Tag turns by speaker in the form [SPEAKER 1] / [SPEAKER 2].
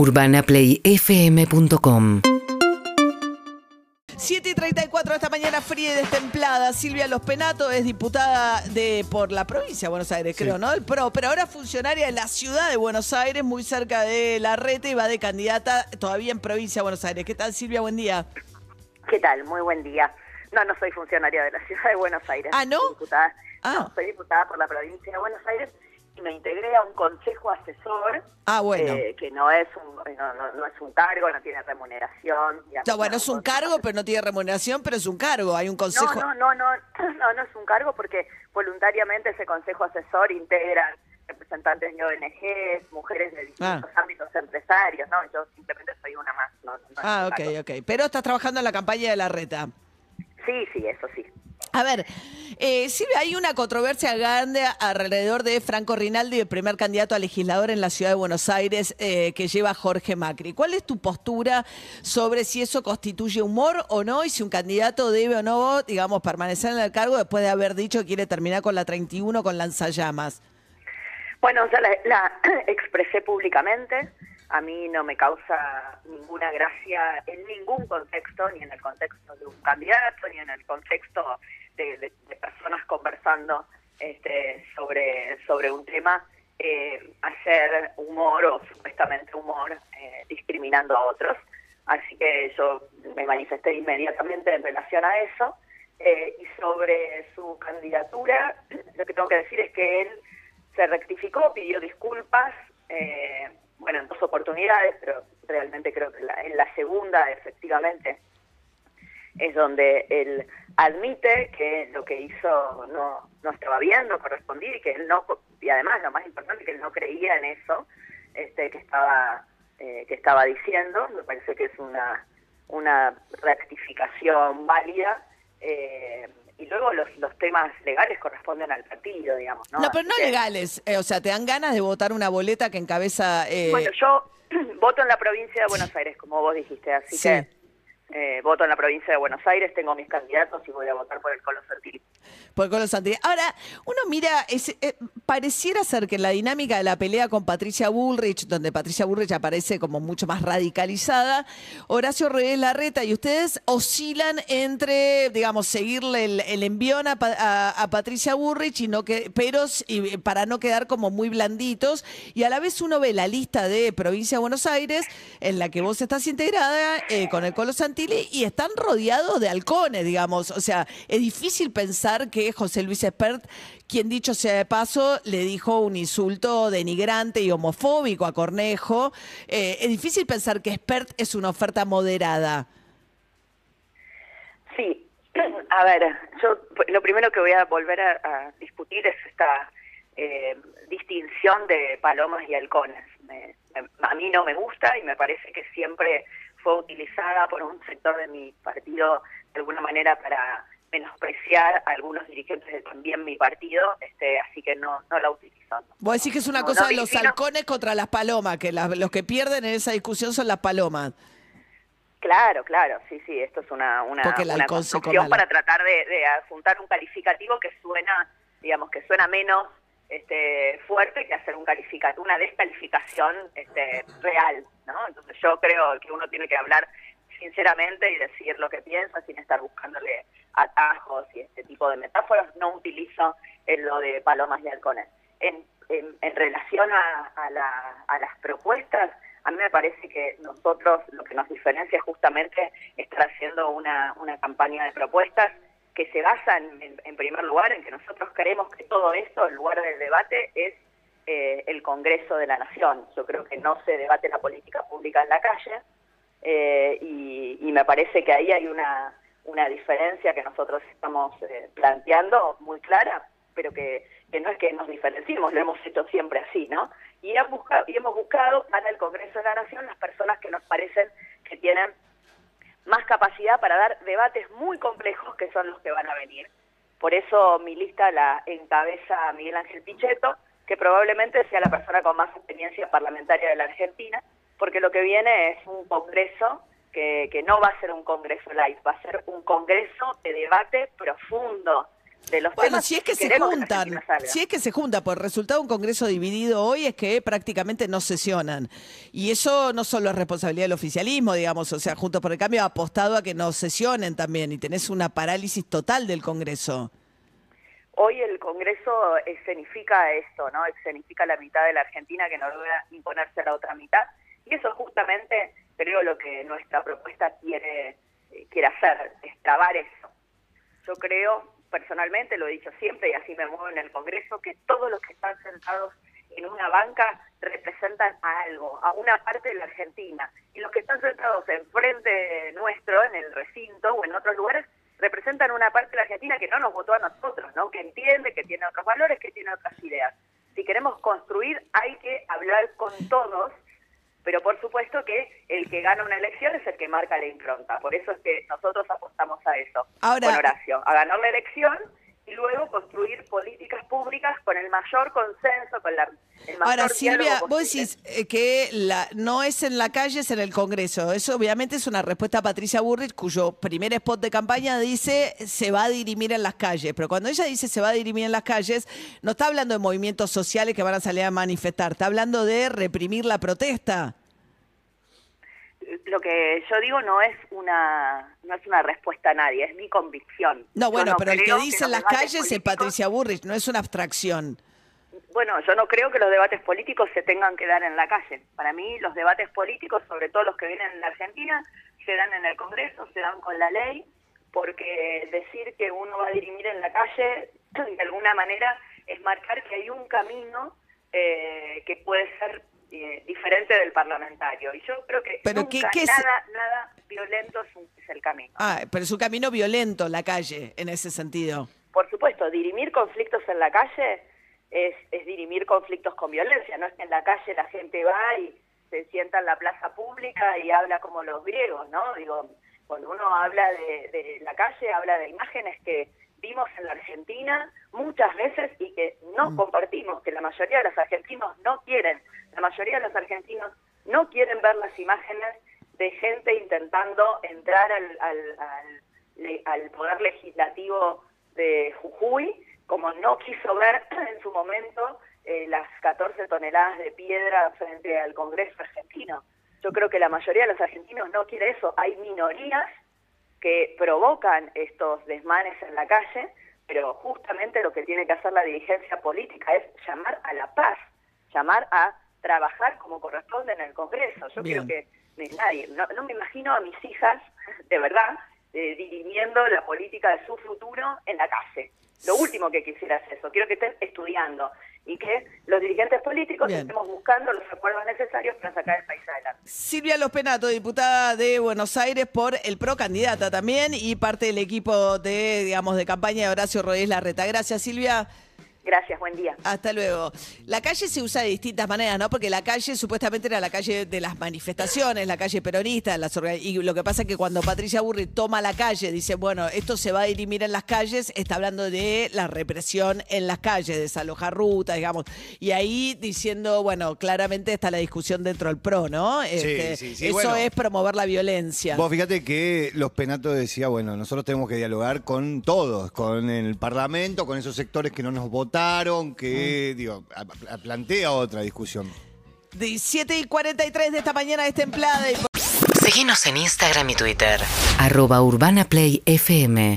[SPEAKER 1] UrbanaPlayFM.com
[SPEAKER 2] 7 y 34 de esta mañana fría y destemplada. Silvia Los Penato es diputada de por la provincia de Buenos Aires, creo, ¿no? El PRO, pero ahora funcionaria de la ciudad de Buenos Aires, muy cerca de la rete y va de candidata todavía en provincia de Buenos Aires. ¿Qué tal, Silvia? Buen día.
[SPEAKER 3] ¿Qué tal? Muy buen día. No, no soy funcionaria de la ciudad de Buenos Aires.
[SPEAKER 2] Ah, ¿no?
[SPEAKER 3] Soy diputada,
[SPEAKER 2] Ah.
[SPEAKER 3] no, soy diputada por la provincia de Buenos Aires me integré a un consejo asesor.
[SPEAKER 2] Ah, bueno.
[SPEAKER 3] eh, que no es un no, no- no es un cargo, no tiene remuneración. digamos,
[SPEAKER 2] bueno,
[SPEAKER 3] no,
[SPEAKER 2] es un cargo, pero no tiene remuneración, pero es un cargo. Hay un consejo.
[SPEAKER 3] no, no, no, no, no es un cargo porque voluntariamente ese consejo asesor integra representantes de ONGs, mujeres de distintos ámbitos empresarios, ¿no? Yo simplemente soy una más. No,
[SPEAKER 2] Ah, ok, ok. Pero estás trabajando en la campaña de la reta.
[SPEAKER 3] Sí, sí, eso sí.
[SPEAKER 2] A ver, eh, Silvia, hay una controversia grande alrededor de Franco Rinaldi, el primer candidato a legislador en la ciudad de Buenos Aires eh, que lleva Jorge Macri. ¿Cuál es tu postura sobre si eso constituye humor o no y si un candidato debe o no, digamos, permanecer en el cargo después de haber dicho que quiere terminar con la 31 con lanzallamas?
[SPEAKER 3] Bueno, ya la, la expresé públicamente. A mí no me causa ninguna gracia en ningún contexto, ni en el contexto de un candidato, ni en el contexto de, personas conversando este, sobre, sobre un tema, eh, hacer humor o supuestamente humor eh, discriminando a otros. Así que yo me manifesté inmediatamente en relación a eso. Eh, y sobre su candidatura, lo que tengo que decir es que él se rectificó, pidió disculpas, eh, bueno, en dos oportunidades, pero realmente creo que la- en la segunda, efectivamente, es donde él admite que lo que hizo no, no estaba bien, no correspondía y que él no, y además lo más importante, que él no creía en eso este, que estaba eh, que estaba diciendo, me parece que es una, una rectificación válida. eh, y luego los, los temas legales corresponden al partido, digamos. No,
[SPEAKER 2] No, pero no
[SPEAKER 3] que-
[SPEAKER 2] legales. eh, o sea, ¿te dan ganas de votar una boleta que encabeza... eh,
[SPEAKER 3] Bueno, yo voto en la provincia de Buenos Aires, como vos dijiste, así
[SPEAKER 2] Sí.
[SPEAKER 3] que eh, voto en la provincia de Buenos Aires, tengo mis candidatos y voy a votar por el Colo Fertil.
[SPEAKER 2] Por Colo Santilli. Ahora, uno mira, eh, pareciera ser que en la dinámica de la pelea con Patricia Bullrich, donde Patricia Bullrich aparece como mucho más radicalizada, Horacio Reyes Larreta y ustedes oscilan entre, digamos, seguirle el, envión a, Pa- a- a Patricia Bullrich, y pero y para no quedar como muy blanditos. Y a la vez uno ve la lista de Provincia de Buenos Aires, en la que vos estás integrada eh, con el Colo Santilli, y están rodeados de halcones, digamos. O sea, es difícil pensar que José Luis Espert, quien dicho sea de paso, le dijo un insulto denigrante y homofóbico a Cornejo. Eh, es difícil pensar que Espert es una oferta moderada.
[SPEAKER 3] Sí, a ver, yo lo primero que voy a volver a, discutir es esta eh, distinción de palomas y halcones. Me- me- a mí no me gusta y me parece que siempre fue utilizada por un sector de mi partido de alguna manera para menospreciar a algunos dirigentes de también mi partido, este, así que no, no la utilizo. no.
[SPEAKER 2] Vos decís que es una
[SPEAKER 3] No,
[SPEAKER 2] cosa de los halcones contra las palomas, que la- los que pierden en esa discusión son las palomas.
[SPEAKER 3] Claro, claro, sí, sí, esto es una, una, una construcción para tratar de, de adjuntar un calificativo que suena, digamos, que suena menos este, fuerte que hacer un calificativo, una descalificación este, real, ¿no? Entonces yo creo que uno tiene que hablar sinceramente y decir lo que piensa sin estar buscándole atajos y este tipo de metáforas. No utilizo en lo de palomas y halcones. En, en, relación a, a, la- a las propuestas, a mí me parece que nosotros lo que nos diferencia es justamente estar haciendo una, una campaña de propuestas que se basa en, en- primer lugar en que nosotros creemos que todo esto, el lugar del debate, es eh, el Congreso de la Nación. Yo creo que no se debate la política pública en la calle eh, y me parece que ahí hay una, una diferencia que nosotros estamos eh, planteando muy clara, pero que, que no es que nos diferenciemos, lo hemos hecho siempre así, ¿no? Y, han buscado, y hemos buscado para el Congreso de la Nación las personas que nos parecen que tienen más capacidad para dar debates muy complejos que son los que van a venir. Por eso mi lista la encabeza Miguel Ángel Pichetto, que probablemente sea la persona con más experiencia parlamentaria de la Argentina, porque lo que viene es un congreso que, que no va a ser un congreso light, va a ser un congreso de debate profundo, de los
[SPEAKER 2] Bueno, si es que se juntan, si es que se junta, por el resultado de un Congreso dividido hoy es que prácticamente no sesionan. Y eso no solo es responsabilidad del oficialismo, digamos, o sea, Juntos por el Cambio ha apostado a que no sesionen también y tenés una parálisis total del Congreso.
[SPEAKER 3] Hoy el Congreso escenifica esto, ¿no? Escenifica la mitad de la Argentina que no logra imponerse a la otra mitad. Y eso justamente creo lo que nuestra propuesta quiere, eh, quiere hacer, es trabar eso. Yo creo, personalmente, lo he dicho siempre y así me muevo en el Congreso, que todos los que están sentados en una banca representan a algo, a una parte de la Argentina. Y los que están sentados enfrente nuestro, en el recinto o en otros lugares, representan una parte de la Argentina que no nos votó a nosotros, ¿no? Que entiende, que tiene otros valores, que tiene otras ideas. Si queremos construir, hay que hablar con todos, pero por supuesto que el que gana una elección es el que marca la impronta. Por eso es que nosotros apostamos a eso,
[SPEAKER 2] Ahora-
[SPEAKER 3] con Horacio, a ganar la elección y luego construir políticas públicas con el mayor consenso, mayor
[SPEAKER 2] Ahora, Silvia, vos decís eh, que la, no es en la calle, es en el Congreso. Eso obviamente es una respuesta a Patricia Burrich, cuyo primer spot de campaña dice se va a dirimir en las calles. Pero cuando ella dice se va a dirimir en las calles, no está hablando de movimientos sociales que van a salir a manifestar, está hablando de reprimir la protesta.
[SPEAKER 3] lo que yo digo no es una no es una respuesta a nadie, es mi convicción.
[SPEAKER 2] No, bueno, pero el que dice en las calles es Patricia Burrich, no es una abstracción.
[SPEAKER 3] Bueno, yo no creo que los debates políticos se tengan que dar en la calle. Para mí los debates políticos, sobre todo los que vienen en la Argentina, se dan en el Congreso, se dan con la ley, porque decir que uno va a dirimir en la calle, de alguna manera, es marcar que hay un camino eh, que puede ser eh, diferente del parlamentario. Y yo creo que
[SPEAKER 2] Pero
[SPEAKER 3] nunca
[SPEAKER 2] ¿qué- qué es-
[SPEAKER 3] nada, nada violento es, un- es el camino.
[SPEAKER 2] Ah, pero es un camino violento la calle, en ese sentido.
[SPEAKER 3] Por supuesto, dirimir conflictos en la calle es, es dirimir conflictos con violencia, no es que en la calle la gente va y se sienta en la plaza pública y habla como los griegos, ¿no? Digo, cuando uno habla de, de la calle, habla de imágenes que vimos en la Argentina muchas veces y que no compartimos, que la mayoría de los argentinos no quieren. La mayoría de los argentinos no quieren ver las imágenes de gente intentando entrar al, al, al poder legislativo de Jujuy, como no quiso ver en su momento eh, las 14 toneladas de piedra frente al Congreso argentino. Yo creo que la mayoría de los argentinos no quiere eso. Hay minorías que provocan estos desmanes en la calle, pero justamente lo que tiene que hacer la dirigencia política es llamar a la paz, llamar a trabajar como corresponde en el Congreso. Yo
[SPEAKER 2] Bien.
[SPEAKER 3] creo que nadie, no, no me imagino a mis hijas, de verdad, eh, dirimiendo la política de su futuro en la calle. Lo último que quisiera es eso. Quiero que estén estudiando y que los dirigentes políticos
[SPEAKER 2] Bien.
[SPEAKER 3] estemos buscando los acuerdos necesarios para sacar el país adelante.
[SPEAKER 2] Silvia Los Penato, diputada de Buenos Aires por el PRO, candidata también y parte del equipo de, digamos, de campaña de Horacio Rodríguez Larreta. Gracias, Silvia.
[SPEAKER 3] Gracias, buen día.
[SPEAKER 2] Hasta luego. La calle se usa de distintas maneras, ¿no? Porque la calle supuestamente era la calle de las manifestaciones, la calle peronista, las y lo que pasa es que cuando Patricia Burri toma la calle, dice, bueno, esto se va a dirimir en las calles, está hablando de la represión en las calles, desalojar rutas, digamos. Y ahí diciendo, bueno, claramente está la discusión dentro del PRO, ¿no? Este,
[SPEAKER 1] sí, sí,
[SPEAKER 2] eso
[SPEAKER 1] bueno.
[SPEAKER 2] es promover la violencia.
[SPEAKER 1] Vos fíjate que los penatos decía, bueno, nosotros tenemos que dialogar con todos, con el Parlamento, con esos sectores que no nos votaron, que, digo, a- a- plantea otra discusión.
[SPEAKER 2] De 7 y 43 de esta mañana es templada y
[SPEAKER 4] Seguinos en Instagram y Twitter. Arroba Urbana Play FM.